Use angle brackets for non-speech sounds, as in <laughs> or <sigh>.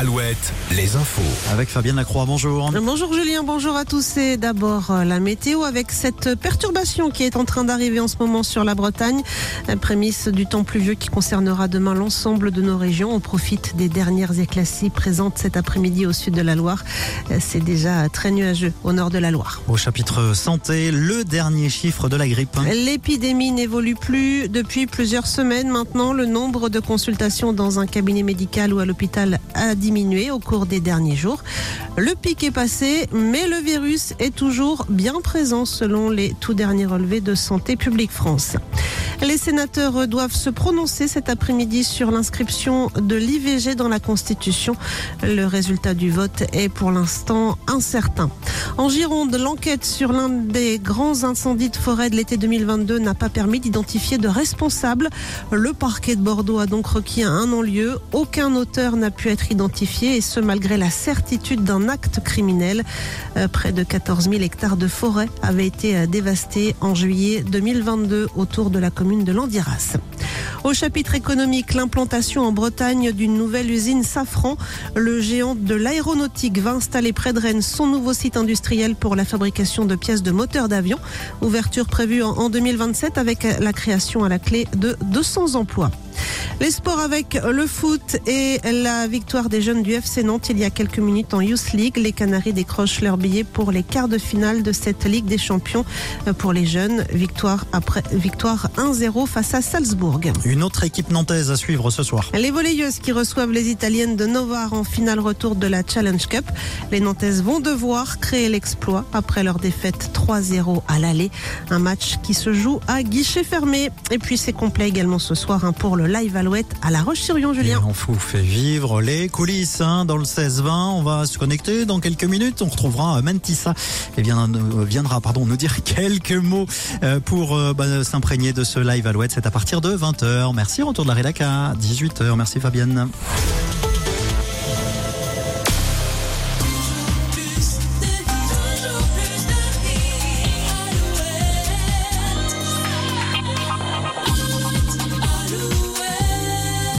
Alouette, les infos. Avec Fabienne Lacroix, bonjour. Bonjour Julien, bonjour à tous. Et d'abord euh, la météo avec cette perturbation qui est en train d'arriver en ce moment sur la Bretagne. Euh, Prémisse du temps pluvieux qui concernera demain l'ensemble de nos régions. On profite des dernières éclaircies présentes cet après-midi au sud de la Loire. Euh, C'est déjà très nuageux au nord de la Loire. Au chapitre santé, le dernier chiffre de la grippe. L'épidémie n'évolue plus depuis plusieurs semaines maintenant. Le nombre de consultations dans un cabinet médical ou à l'hôpital a diminué au cours des derniers jours. Le pic est passé, mais le virus est toujours bien présent selon les tout derniers relevés de Santé publique France. Les sénateurs doivent se prononcer cet après-midi sur l'inscription de l'IVG dans la Constitution. Le résultat du vote est pour l'instant incertain. En Gironde, l'enquête sur l'un des grands incendies de forêt de l'été 2022 n'a pas permis d'identifier de responsables. Le parquet de Bordeaux a donc requis un non-lieu. Aucun auteur n'a pu être identifié et ce malgré la certitude d'un acte criminel. Euh, Près de 14 000 hectares de forêt avaient été euh, dévastés en juillet 2022 autour de la commune de Landiras. Au chapitre économique, l'implantation en Bretagne d'une nouvelle usine Safran. Le géant de l'aéronautique va installer près de Rennes son nouveau site industriel pour la fabrication de pièces de moteurs d'avion. Ouverture prévue en- en 2027 avec la création à la clé de 200 emplois. Les sports avec le foot et la victoire des jeunes du FC Nantes il y a quelques minutes en Youth League. Les Canaries décrochent leur billet pour les quarts de finale de cette Ligue des Champions Euh, pour les jeunes. Victoire après victoire 1-0 face à Salzbourg. Une autre équipe nantaise à suivre ce soir. Les volleyeuses qui reçoivent les Italiennes de Novare en finale retour de la Challenge Cup. Les Nantaises vont devoir créer l'exploit après leur défaite 3-0 à l'aller. Un match qui se joue à guichet fermé. Et puis c'est complet également ce soir hein, pour le live Alouette à La Roche-sur-Yon, Et Julien. on vous fait vivre les coulisses hein, dans le 16-20. On va se connecter dans quelques minutes. On retrouvera euh, Mentissa et bien, euh, viendra pardon, nous dire <laughs> quelques mots euh, pour bah, s'imprégner de ce live Alouette. C'est à partir de 20h. Merci. Retour de la rédac à 18h. Merci Fabienne.